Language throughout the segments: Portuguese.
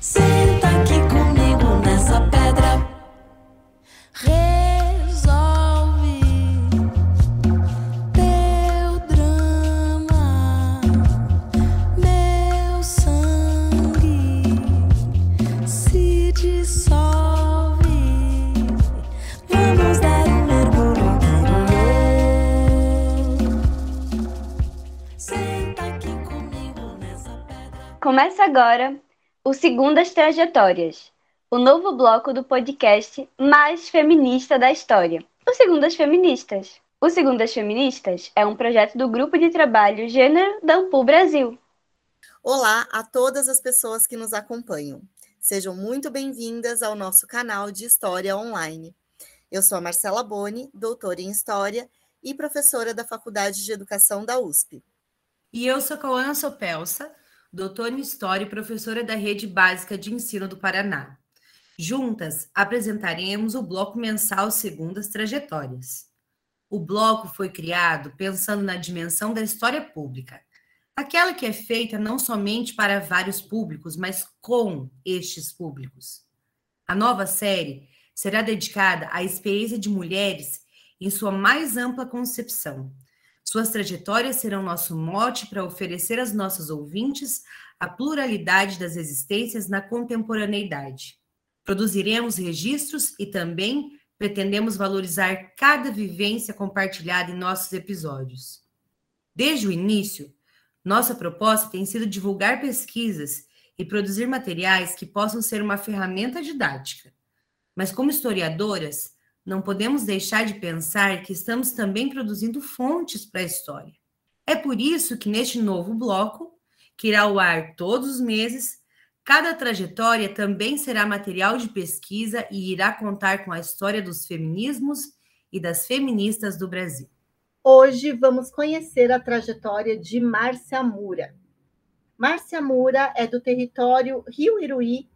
Senta aqui comigo nessa pedra. Resolve teu drama, meu sangue se dissolve. Vamos dar um mergulho interior. Senta aqui comigo nessa pedra. Começa agora o Segundas Trajetórias, o novo bloco do podcast mais feminista da história, o Segundas Feministas. O Segundas Feministas é um projeto do Grupo de Trabalho Gênero da Ampul Brasil. Olá a todas as pessoas que nos acompanham. Sejam muito bem-vindas ao nosso canal de História Online. Eu sou a Marcela Boni, doutora em História e professora da Faculdade de Educação da USP. E eu sou Cauã Sopelsa, doutora em História e professora da Rede Básica de Ensino do Paraná. Juntas, apresentaremos o bloco mensal Segundas Trajetórias. O bloco foi criado pensando na dimensão da história pública, aquela que é feita não somente para vários públicos, mas com estes públicos. A nova série será dedicada à experiência de mulheres em sua mais ampla concepção, suas trajetórias serão nosso mote para oferecer às nossas ouvintes a pluralidade das existências na contemporaneidade. Produziremos registros e também pretendemos valorizar cada vivência compartilhada em nossos episódios. Desde o início, nossa proposta tem sido divulgar pesquisas e produzir materiais que possam ser uma ferramenta didática. Mas, como historiadoras, não podemos deixar de pensar que estamos também produzindo fontes para a história. É por isso que neste novo bloco, que irá ao ar todos os meses, cada trajetória também será material de pesquisa e irá contar com a história dos feminismos e das feministas do Brasil. Hoje vamos conhecer a trajetória de Márcia Mura. Márcia Mura é do território Rio Iruí,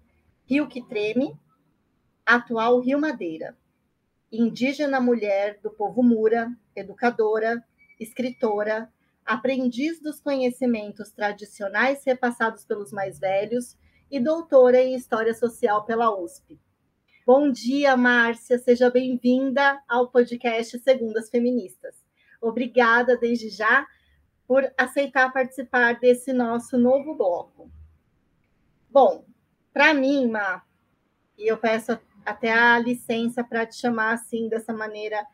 Rio que Treme, atual Rio Madeira indígena mulher do povo Mura, educadora, escritora, aprendiz dos conhecimentos tradicionais repassados pelos mais velhos e doutora em História Social pela USP. Bom dia, Márcia, seja bem-vinda ao podcast Segundas Feministas. Obrigada desde já por aceitar participar desse nosso novo bloco. Bom, para mim, Má, e eu peço até a licença para te chamar assim, dessa maneira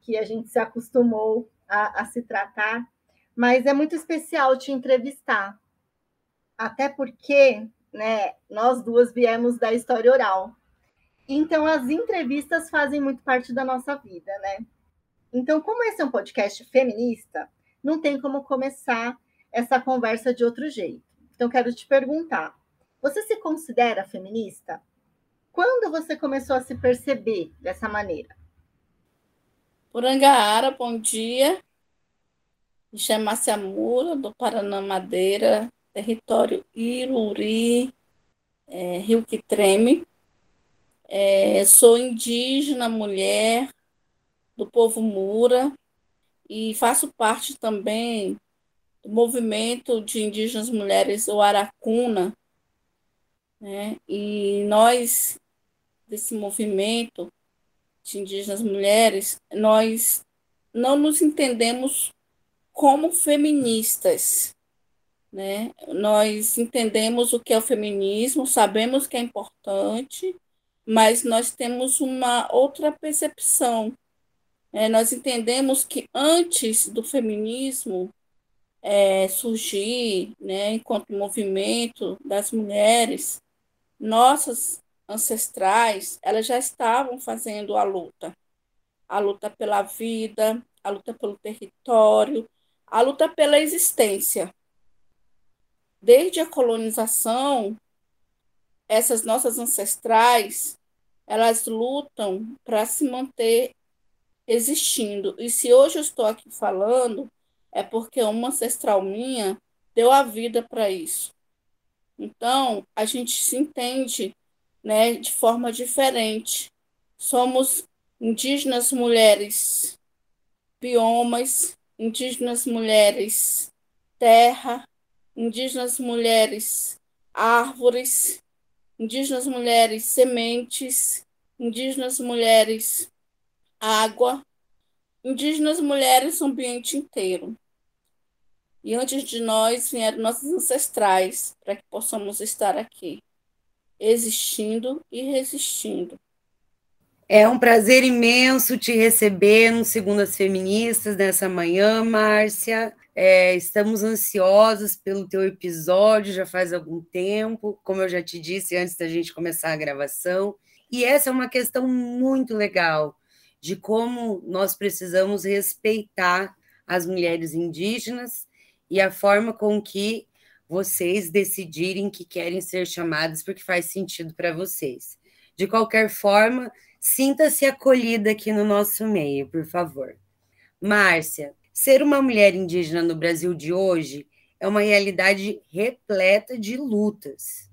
que a gente se acostumou a, a se tratar. Mas é muito especial te entrevistar, até porque né, nós duas viemos da história oral. Então, as entrevistas fazem muito parte da nossa vida, né? Então, como esse é um podcast feminista, não tem como começar essa conversa de outro jeito. Então, quero te perguntar: você se considera feminista? Quando você começou a se perceber dessa maneira? Purangaara, bom dia. Me chamo Márcia Mura, do Paraná Madeira, território Iruri, é, Rio que Treme. É, sou indígena, mulher do povo Mura e faço parte também do movimento de indígenas mulheres, o Aracuna. Né? E nós desse movimento de indígenas mulheres, nós não nos entendemos como feministas, né? Nós entendemos o que é o feminismo, sabemos que é importante, mas nós temos uma outra percepção. É, nós entendemos que antes do feminismo é, surgir, né, enquanto movimento das mulheres, nossas ancestrais, elas já estavam fazendo a luta. A luta pela vida, a luta pelo território, a luta pela existência. Desde a colonização, essas nossas ancestrais, elas lutam para se manter existindo. E se hoje eu estou aqui falando, é porque uma ancestral minha deu a vida para isso. Então, a gente se entende né, de forma diferente. Somos indígenas mulheres biomas, indígenas mulheres terra, indígenas mulheres árvores, indígenas mulheres sementes, indígenas mulheres água, indígenas mulheres ambiente inteiro. E antes de nós vieram nossos ancestrais para que possamos estar aqui, existindo e resistindo. É um prazer imenso te receber no Segundas Feministas nessa manhã, Márcia. É, estamos ansiosos pelo teu episódio, já faz algum tempo, como eu já te disse antes da gente começar a gravação. E essa é uma questão muito legal de como nós precisamos respeitar as mulheres indígenas e a forma com que vocês decidirem que querem ser chamadas porque faz sentido para vocês. De qualquer forma, sinta-se acolhida aqui no nosso meio, por favor. Márcia, ser uma mulher indígena no Brasil de hoje é uma realidade repleta de lutas.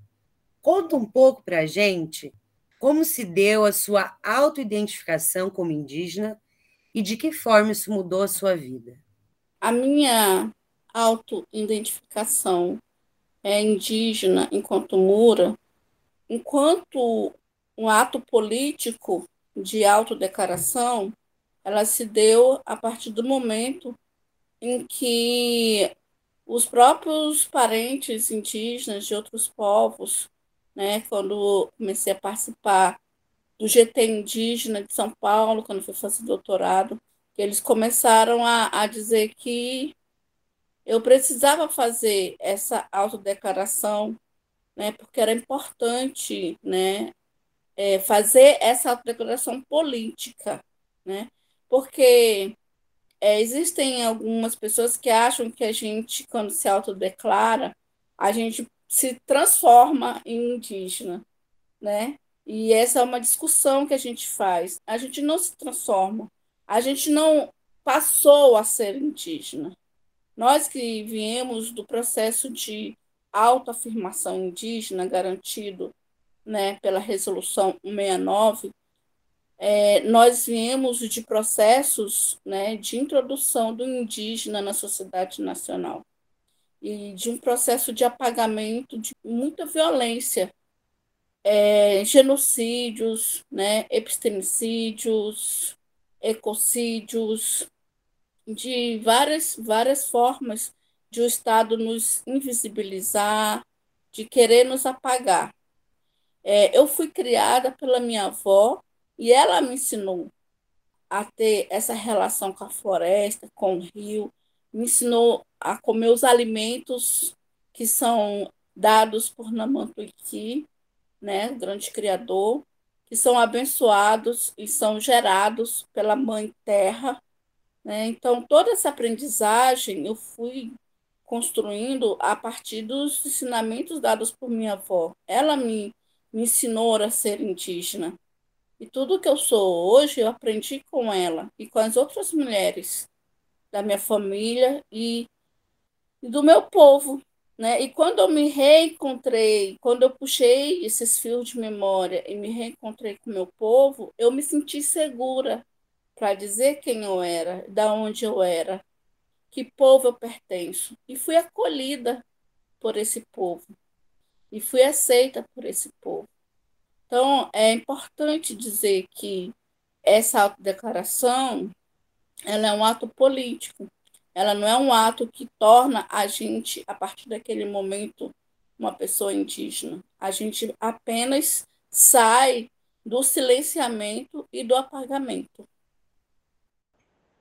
Conta um pouco para a gente como se deu a sua autoidentificação como indígena e de que forma isso mudou a sua vida. A minha autoidentificação é indígena enquanto mura, enquanto um ato político de autodeclaração, ela se deu a partir do momento em que os próprios parentes indígenas de outros povos, né, quando comecei a participar do GT indígena de São Paulo, quando fui fazer doutorado, eles começaram a, a dizer que eu precisava fazer essa autodeclaração, né, porque era importante, né, é, fazer essa autodeclaração política, né, porque é, existem algumas pessoas que acham que a gente, quando se autodeclara, a gente se transforma em indígena, né? E essa é uma discussão que a gente faz. A gente não se transforma, a gente não passou a ser indígena. Nós que viemos do processo de autoafirmação indígena garantido né, pela Resolução 169, é, nós viemos de processos né, de introdução do indígena na sociedade nacional e de um processo de apagamento de muita violência, é, genocídios, né, epistemicídios, ecocídios, de várias, várias formas de o Estado nos invisibilizar, de querer nos apagar. É, eu fui criada pela minha avó e ela me ensinou a ter essa relação com a floresta, com o rio, me ensinou a comer os alimentos que são dados por Namantuiki, né, grande criador, que são abençoados e são gerados pela Mãe Terra, né? Então, toda essa aprendizagem eu fui construindo a partir dos ensinamentos dados por minha avó. Ela me, me ensinou a ser indígena. E tudo que eu sou hoje, eu aprendi com ela e com as outras mulheres da minha família e, e do meu povo. Né? E quando eu me reencontrei, quando eu puxei esses fios de memória e me reencontrei com meu povo, eu me senti segura para dizer quem eu era, da onde eu era, que povo eu pertenço. E fui acolhida por esse povo. E fui aceita por esse povo. Então, é importante dizer que essa autodeclaração ela é um ato político. Ela não é um ato que torna a gente, a partir daquele momento, uma pessoa indígena. A gente apenas sai do silenciamento e do apagamento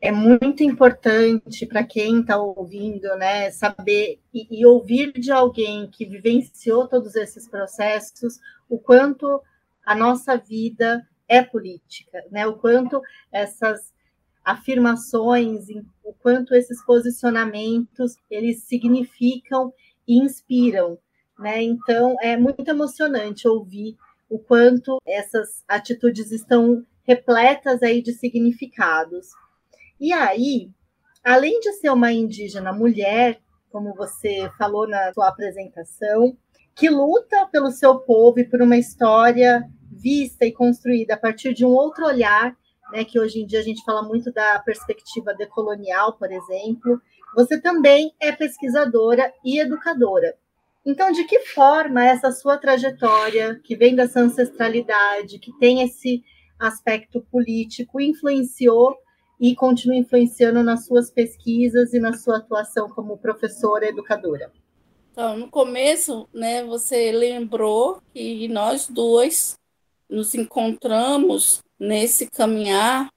é muito importante para quem está ouvindo, né, saber e, e, ouvir de alguém que vivenciou todos esses processos o quanto a nossa vida é política, né, o quanto essas afirmações, o quanto esses posicionamentos eles significam e inspiram, né? Então é muito emocionante ouvir o quanto essas atitudes estão repletas aí de significados. E aí, além de ser uma indígena mulher, como você falou na sua apresentação, que luta pelo seu povo e por uma história vista e construída a partir de um outro olhar, né, que hoje em dia a gente fala muito da perspectiva decolonial, por exemplo. Você também é pesquisadora e educadora. Então, de que forma essa sua trajetória, que vem dessa ancestralidade, que tem esse aspecto político, influenciou e continua influenciando nas suas pesquisas e na sua atuação como professora educadora? Então, no começo, né, você lembrou que nós duas nos encontramos nesse caminhar,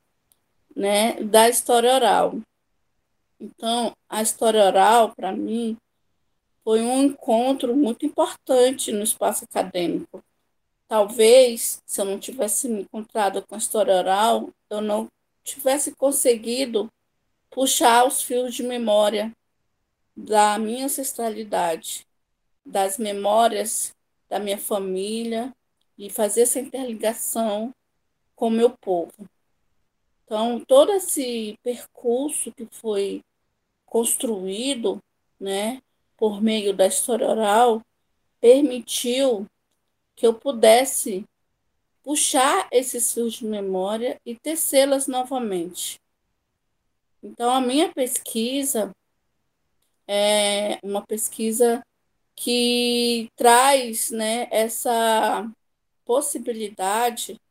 né, da história oral. Então, a história oral, para mim, foi um encontro muito importante no espaço acadêmico. Talvez, se eu não tivesse me encontrado com a história oral, eu não tivesse conseguido puxar os fios de memória da minha ancestralidade, das memórias da minha família e fazer essa interligação com o meu povo. Então, todo esse percurso que foi construído, né, por meio da história oral, permitiu que eu pudesse puxar esses fios de memória e tecê-las novamente. Então, a minha pesquisa é uma pesquisa que traz né, essa possibilidade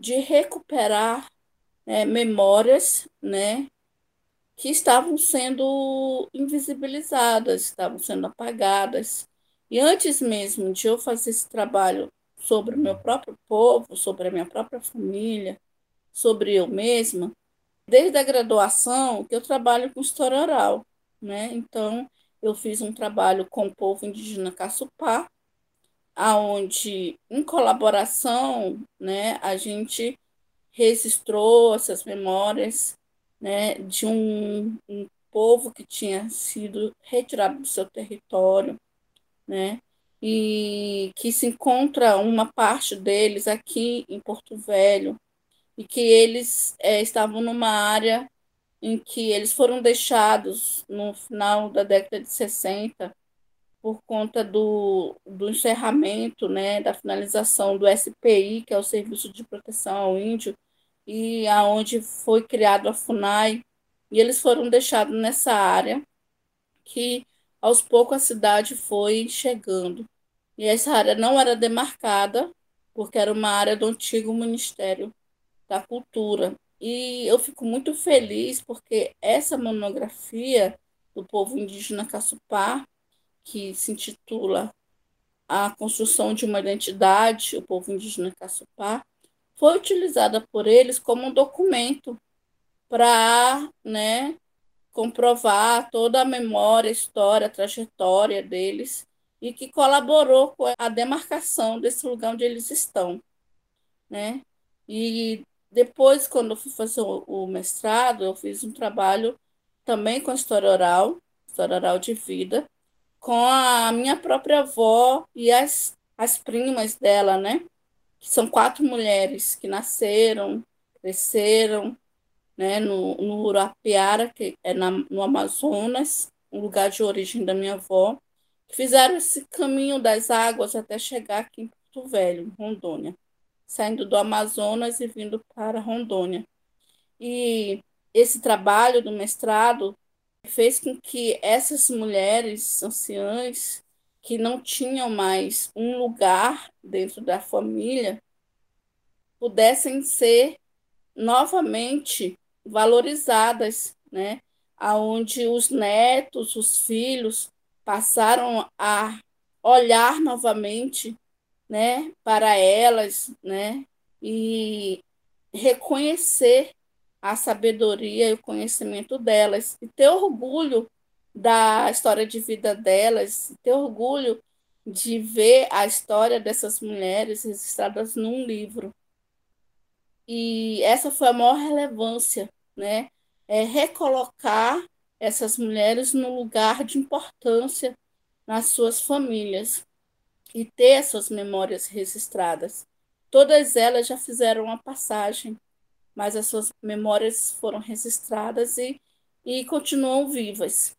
de recuperar né, memórias né, que estavam sendo invisibilizadas, estavam sendo apagadas. E antes mesmo de eu fazer esse trabalho sobre o meu próprio povo, sobre a minha própria família, sobre eu mesma, desde a graduação que eu trabalho com história oral né? Então, eu fiz um trabalho com o povo indígena Caçupá, aonde em colaboração, né, a gente registrou essas memórias, né, de um, um povo que tinha sido retirado do seu território, né, e que se encontra uma parte deles aqui em Porto Velho, e que eles é, estavam numa área em que eles foram deixados no final da década de 60 por conta do, do encerramento, né, da finalização do SPI, que é o Serviço de Proteção ao Índio, e aonde foi criado a FUNAI, e eles foram deixados nessa área que aos poucos a cidade foi chegando. E essa área não era demarcada, porque era uma área do antigo Ministério da Cultura. E eu fico muito feliz porque essa monografia do povo indígena Caçupá, que se intitula A Construção de uma Identidade, o povo indígena Caçupá, foi utilizada por eles como um documento para né, comprovar toda a memória, história, trajetória deles e que colaborou com a demarcação desse lugar onde eles estão. Né? E depois, quando eu fui fazer o mestrado, eu fiz um trabalho também com história oral, história oral de vida, com a minha própria avó e as, as primas dela, né? Que são quatro mulheres que nasceram, cresceram, né, no, no Urapiara, que é na, no Amazonas, um lugar de origem da minha avó, fizeram esse caminho das águas até chegar aqui em Porto Velho, Rondônia saindo do Amazonas e vindo para Rondônia. E esse trabalho do mestrado fez com que essas mulheres anciãs que não tinham mais um lugar dentro da família pudessem ser novamente valorizadas, né? Aonde os netos, os filhos passaram a olhar novamente né, para elas, né, e reconhecer a sabedoria e o conhecimento delas e ter orgulho da história de vida delas, ter orgulho de ver a história dessas mulheres registradas num livro. E essa foi a maior relevância, né? É recolocar essas mulheres no lugar de importância nas suas famílias e ter suas memórias registradas. Todas elas já fizeram uma passagem, mas as suas memórias foram registradas e, e continuam vivas.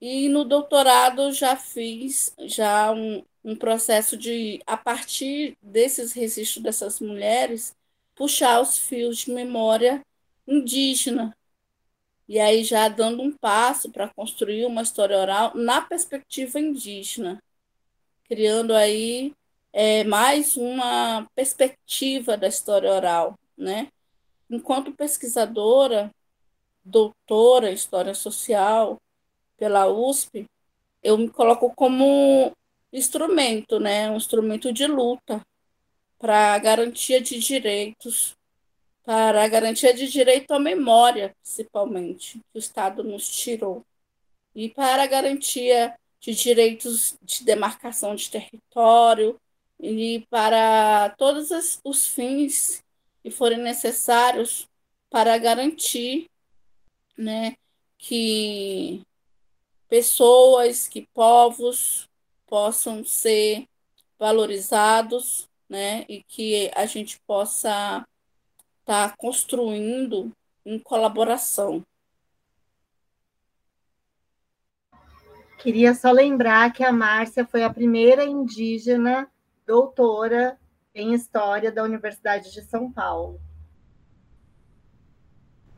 E no doutorado já fiz já um, um processo de, a partir desses registros dessas mulheres, puxar os fios de memória indígena. E aí já dando um passo para construir uma história oral na perspectiva indígena criando aí é, mais uma perspectiva da história oral, né? Enquanto pesquisadora, doutora em História Social pela USP, eu me coloco como instrumento, né? Um instrumento de luta para a garantia de direitos, para a garantia de direito à memória, principalmente, que o Estado nos tirou, e para a garantia de direitos de demarcação de território e para todos os fins que forem necessários para garantir né, que pessoas, que povos possam ser valorizados né, e que a gente possa estar tá construindo em colaboração. Queria só lembrar que a Márcia foi a primeira indígena doutora em História da Universidade de São Paulo.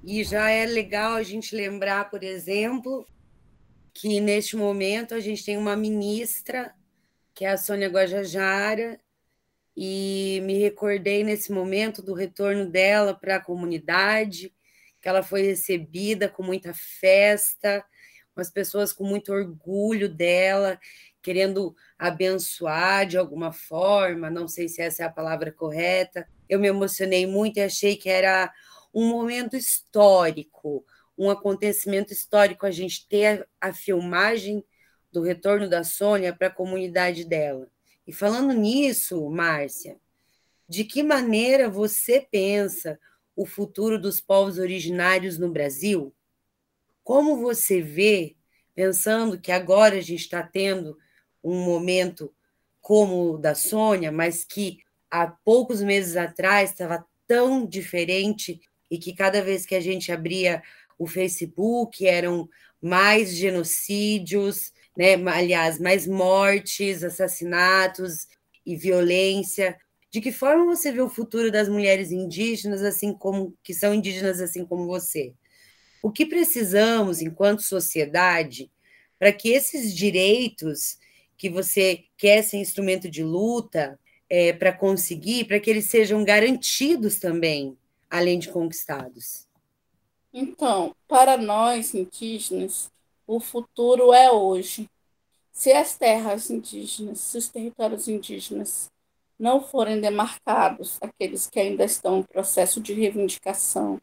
E já é legal a gente lembrar, por exemplo, que neste momento a gente tem uma ministra, que é a Sônia Guajajara, e me recordei nesse momento do retorno dela para a comunidade, que ela foi recebida com muita festa, umas pessoas com muito orgulho dela, querendo abençoar de alguma forma, não sei se essa é a palavra correta. Eu me emocionei muito e achei que era um momento histórico, um acontecimento histórico a gente ter a filmagem do retorno da Sônia para a comunidade dela. E falando nisso, Márcia, de que maneira você pensa o futuro dos povos originários no Brasil? Como você vê, pensando que agora a gente está tendo um momento como o da Sônia, mas que há poucos meses atrás estava tão diferente e que cada vez que a gente abria o Facebook eram mais genocídios, né? aliás, mais mortes, assassinatos e violência. De que forma você vê o futuro das mulheres indígenas, assim como que são indígenas assim como você? O que precisamos, enquanto sociedade, para que esses direitos que você quer ser instrumento de luta é, para conseguir, para que eles sejam garantidos também, além de conquistados? Então, para nós indígenas, o futuro é hoje. Se as terras indígenas, se os territórios indígenas não forem demarcados, aqueles que ainda estão em processo de reivindicação,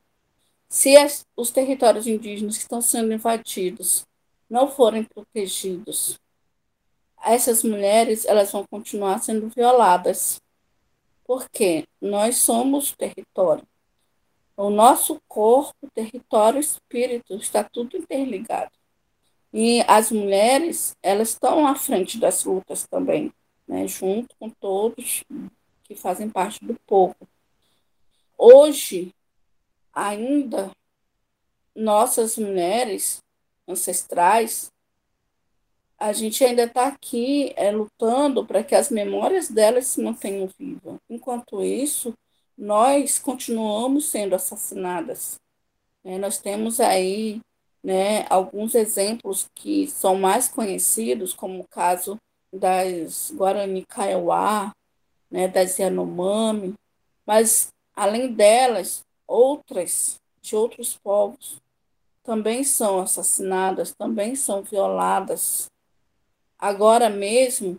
se as, os territórios indígenas que estão sendo invadidos não forem protegidos, essas mulheres elas vão continuar sendo violadas. Porque nós somos território. O nosso corpo, território, espírito, está tudo interligado. E as mulheres, elas estão à frente das lutas também, né, junto com todos que fazem parte do povo. Hoje, ainda, nossas mulheres ancestrais, a gente ainda está aqui é, lutando para que as memórias delas se mantenham vivas. Enquanto isso, nós continuamos sendo assassinadas. É, nós temos aí né, alguns exemplos que são mais conhecidos, como o caso das Guarani Kaiowá, né, das Yanomami, mas além delas, outras de outros povos também são assassinadas, também são violadas. Agora mesmo,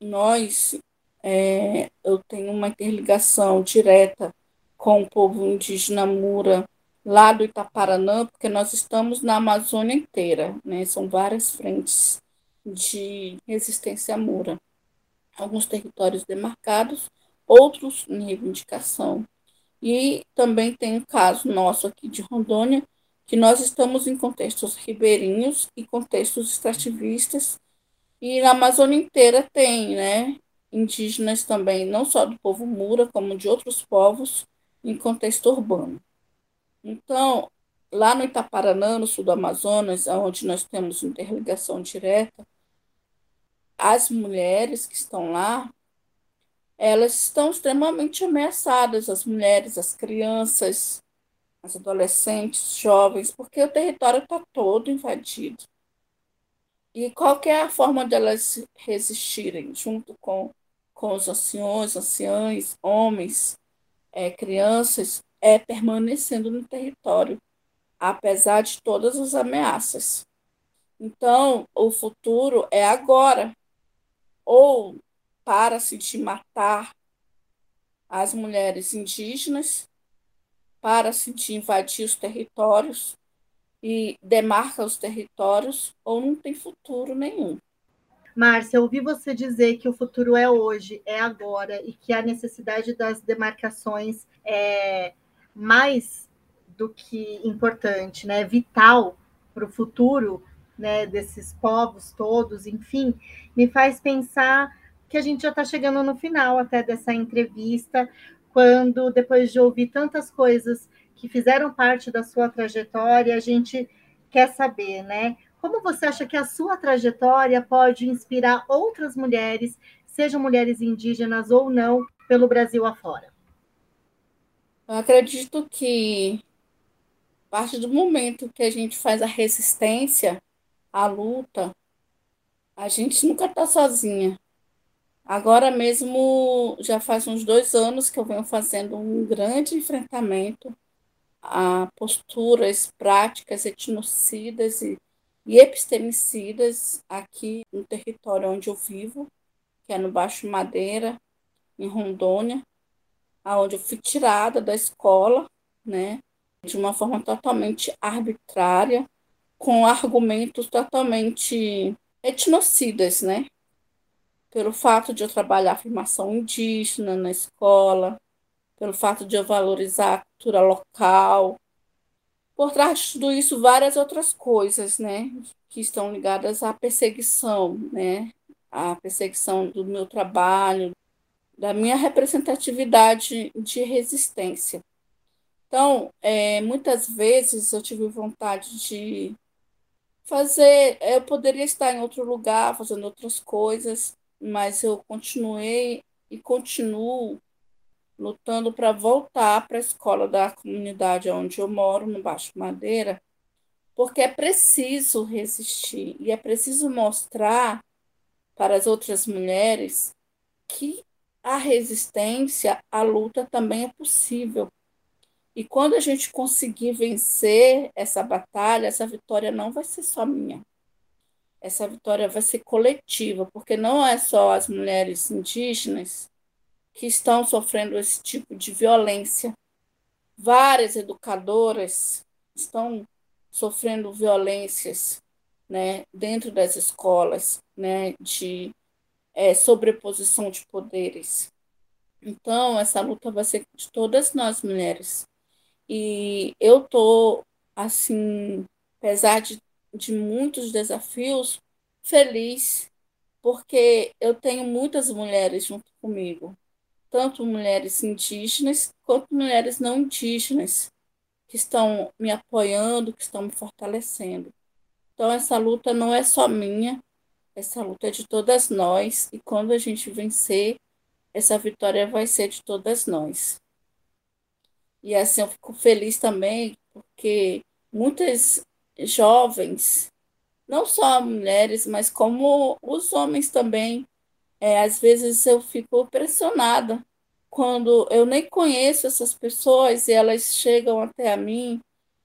nós, é, eu tenho uma interligação direta com o povo indígena Mura lá do Itaparanã, porque nós estamos na Amazônia inteira, né? São várias frentes de resistência Mura. Alguns territórios demarcados, outros em reivindicação. E também tem um caso nosso aqui de Rondônia, que nós estamos em contextos ribeirinhos e contextos extrativistas, e na Amazônia inteira tem, né? Indígenas também, não só do povo Mura, como de outros povos, em contexto urbano. Então, lá no Itaparanã, no sul do Amazonas, onde nós temos interligação direta, as mulheres que estão lá, elas estão extremamente ameaçadas, as mulheres, as crianças, as adolescentes, jovens, porque o território está todo invadido. E qual é a forma delas resistirem, junto com, com os anciões, anciães, homens, é, crianças, é permanecendo no território, apesar de todas as ameaças. Então, o futuro é agora. Ou para-se de matar as mulheres indígenas, para-se de invadir os territórios e demarca os territórios, ou não tem futuro nenhum. Márcia, ouvi você dizer que o futuro é hoje, é agora, e que a necessidade das demarcações é mais do que importante, né? Vital para o futuro né, desses povos todos, enfim, me faz pensar que a gente já está chegando no final até dessa entrevista, quando, depois de ouvir tantas coisas que fizeram parte da sua trajetória, a gente quer saber, né? Como você acha que a sua trajetória pode inspirar outras mulheres, sejam mulheres indígenas ou não, pelo Brasil afora? Eu acredito que a partir do momento que a gente faz a resistência, a luta, a gente nunca está sozinha. Agora mesmo, já faz uns dois anos que eu venho fazendo um grande enfrentamento a posturas, práticas etnocidas e, e epistemicidas aqui no território onde eu vivo, que é no Baixo Madeira, em Rondônia, aonde eu fui tirada da escola, né, de uma forma totalmente arbitrária, com argumentos totalmente etnocidas, né? Pelo fato de eu trabalhar a afirmação indígena na escola, pelo fato de eu valorizar a cultura local. Por trás de tudo isso, várias outras coisas, né? Que estão ligadas à perseguição, né? A perseguição do meu trabalho, da minha representatividade de resistência. Então, é, muitas vezes eu tive vontade de fazer, eu poderia estar em outro lugar, fazendo outras coisas, mas eu continuei e continuo lutando para voltar para a escola da comunidade onde eu moro, no Baixo Madeira, porque é preciso resistir e é preciso mostrar para as outras mulheres que a resistência, a luta também é possível. E quando a gente conseguir vencer essa batalha, essa vitória não vai ser só minha. Essa vitória vai ser coletiva, porque não é só as mulheres indígenas que estão sofrendo esse tipo de violência. Várias educadoras estão sofrendo violências né, dentro das escolas, né, de é, sobreposição de poderes. Então, essa luta vai ser de todas nós mulheres. E eu estou, assim, apesar de, de muitos desafios, feliz, porque eu tenho muitas mulheres junto comigo tanto mulheres indígenas quanto mulheres não indígenas, que estão me apoiando, que estão me fortalecendo. Então, essa luta não é só minha, essa luta é de todas nós, e quando a gente vencer, essa vitória vai ser de todas nós. E assim, eu fico feliz também, porque muitas jovens, não só mulheres, mas como os homens também, é, às vezes eu fico pressionada quando eu nem conheço essas pessoas e elas chegam até a mim,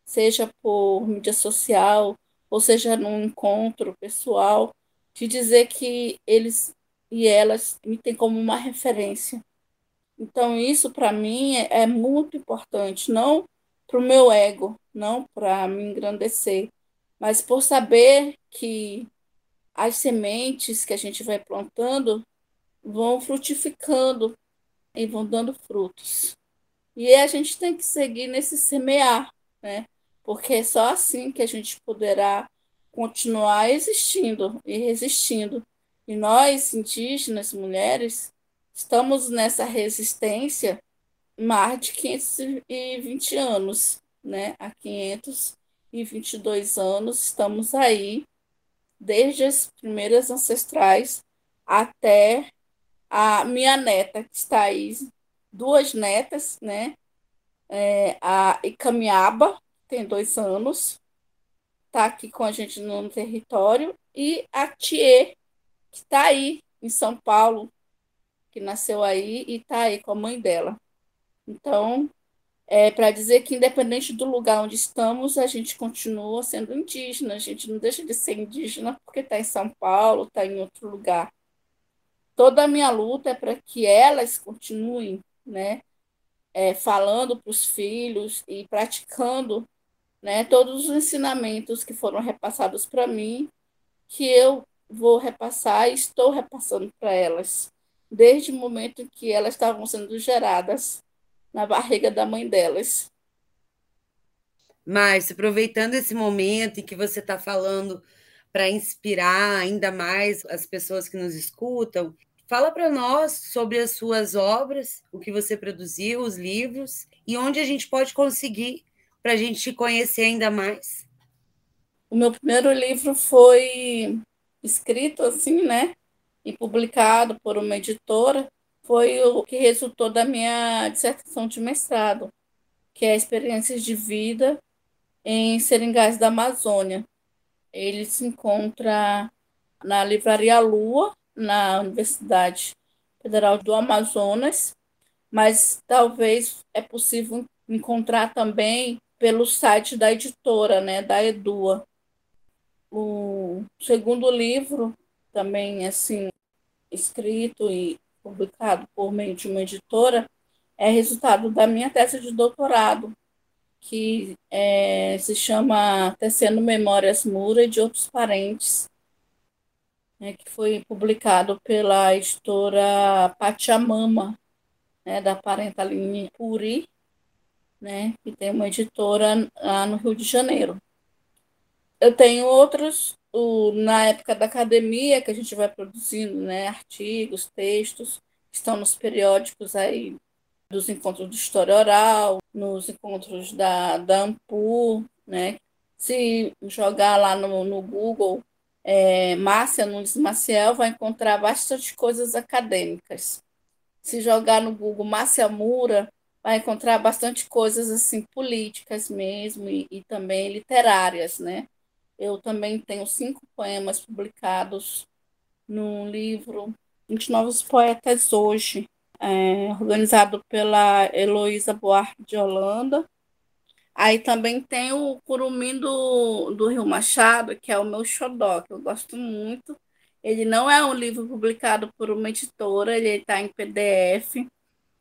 seja por mídia social, ou seja num encontro pessoal, de dizer que eles e elas me têm como uma referência. Então, isso para mim é, é muito importante, não para o meu ego, não para me engrandecer, mas por saber que as sementes que a gente vai plantando vão frutificando e vão dando frutos. E a gente tem que seguir nesse semear, né? Porque é só assim que a gente poderá continuar existindo e resistindo. E nós, indígenas, mulheres, estamos nessa resistência mais de 520 anos, né? Há 522 anos estamos aí, desde as primeiras ancestrais até a minha neta, que está aí, duas netas, né? É, a Icamiaba, tem dois anos, está aqui com a gente no território, e a Thier, que está aí em São Paulo, que nasceu aí e está aí com a mãe dela. Então, é para dizer que, independente do lugar onde estamos, a gente continua sendo indígena, a gente não deixa de ser indígena porque está em São Paulo, está em outro lugar. Toda a minha luta é para que elas continuem né, é, falando para os filhos e praticando né, todos os ensinamentos que foram repassados para mim, que eu vou repassar e estou repassando para elas, desde o momento em que elas estavam sendo geradas na barriga da mãe delas. Márcia, aproveitando esse momento em que você está falando para inspirar ainda mais as pessoas que nos escutam, fala para nós sobre as suas obras, o que você produziu, os livros e onde a gente pode conseguir para a gente te conhecer ainda mais. O meu primeiro livro foi escrito assim, né? E publicado por uma editora. Foi o que resultou da minha dissertação de mestrado, que é Experiências de Vida em Seringais da Amazônia. Ele se encontra na Livraria Lua, na Universidade Federal do Amazonas, mas talvez é possível encontrar também pelo site da editora, né, da Edua. O segundo livro, também assim, escrito e publicado por meio de uma editora, é resultado da minha tese de doutorado, que é, se chama Tecendo Memórias Mura e de Outros Parentes, né, que foi publicado pela editora Pachamama, né, da Parentaline Puri, né, que tem uma editora lá no Rio de Janeiro. Eu tenho outros, o, na época da academia, que a gente vai produzindo né, artigos, textos, estão nos periódicos aí dos encontros de história oral, nos encontros da, da AMPU, né? Se jogar lá no, no Google é, Márcia Nunes Maciel, vai encontrar bastante coisas acadêmicas. Se jogar no Google Márcia Mura, vai encontrar bastante coisas assim políticas mesmo e, e também literárias, né? Eu também tenho cinco poemas publicados no livro 29 Poetas Hoje, é, organizado pela Heloísa Buarque de Holanda. Aí também tem o Curumim do, do Rio Machado, que é o meu xodó, que eu gosto muito. Ele não é um livro publicado por uma editora, ele está em PDF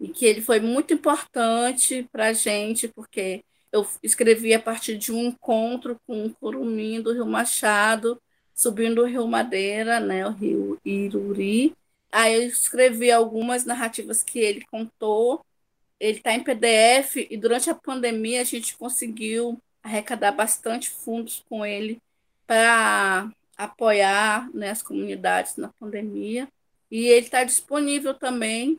e que ele foi muito importante para a gente, porque eu escrevi a partir de um encontro com o curumim do Rio Machado, subindo o Rio Madeira, né, o Rio Iruri. Aí eu escrevi algumas narrativas que ele contou. Ele está em PDF e durante a pandemia a gente conseguiu arrecadar bastante fundos com ele para apoiar né, as comunidades na pandemia. E ele está disponível também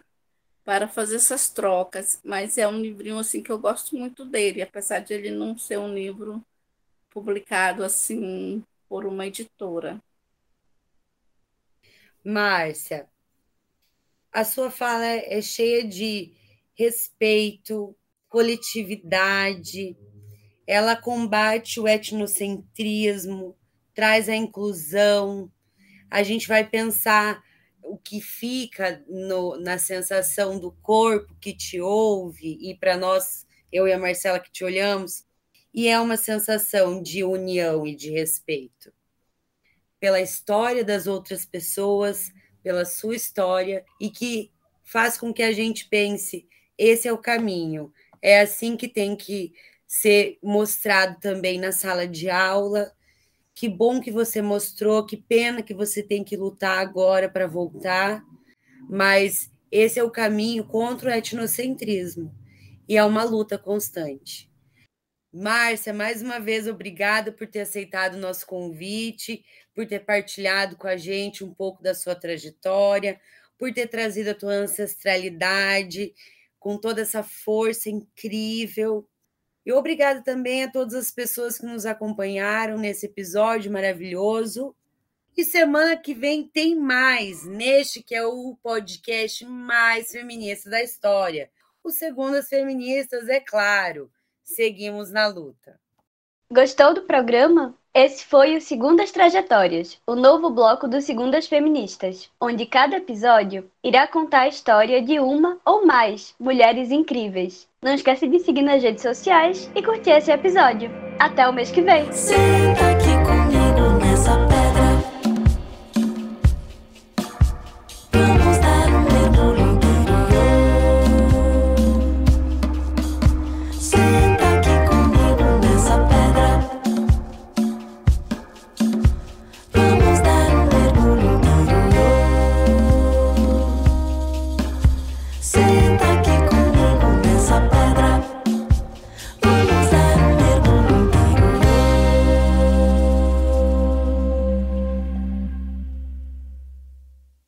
para fazer essas trocas, mas é um livrinho assim que eu gosto muito dele, apesar de ele não ser um livro publicado assim por uma editora. Márcia, a sua fala é cheia de respeito, coletividade, ela combate o etnocentrismo, traz a inclusão. A gente vai pensar o que fica no, na sensação do corpo que te ouve, e para nós, eu e a Marcela que te olhamos, e é uma sensação de união e de respeito. Pela história das outras pessoas, pela sua história, e que faz com que a gente pense: esse é o caminho, é assim que tem que ser mostrado também na sala de aula, que bom que você mostrou, que pena que você tem que lutar agora para voltar, mas esse é o caminho contra o etnocentrismo e é uma luta constante. Márcia, mais uma vez, obrigada por ter aceitado o nosso convite, por ter partilhado com a gente um pouco da sua trajetória, por ter trazido a tua ancestralidade com toda essa força incrível e obrigada também a todas as pessoas que nos acompanharam nesse episódio maravilhoso. E semana que vem tem mais, neste que é o podcast mais feminista da história. O Segundas Feministas, é claro. Seguimos na luta. Gostou do programa? Esse foi o Segundas Trajetórias, o novo bloco do Segundas Feministas, onde cada episódio irá contar a história de uma ou mais mulheres incríveis. Não esquece de seguir nas redes sociais e curtir esse episódio. Até o mês que vem!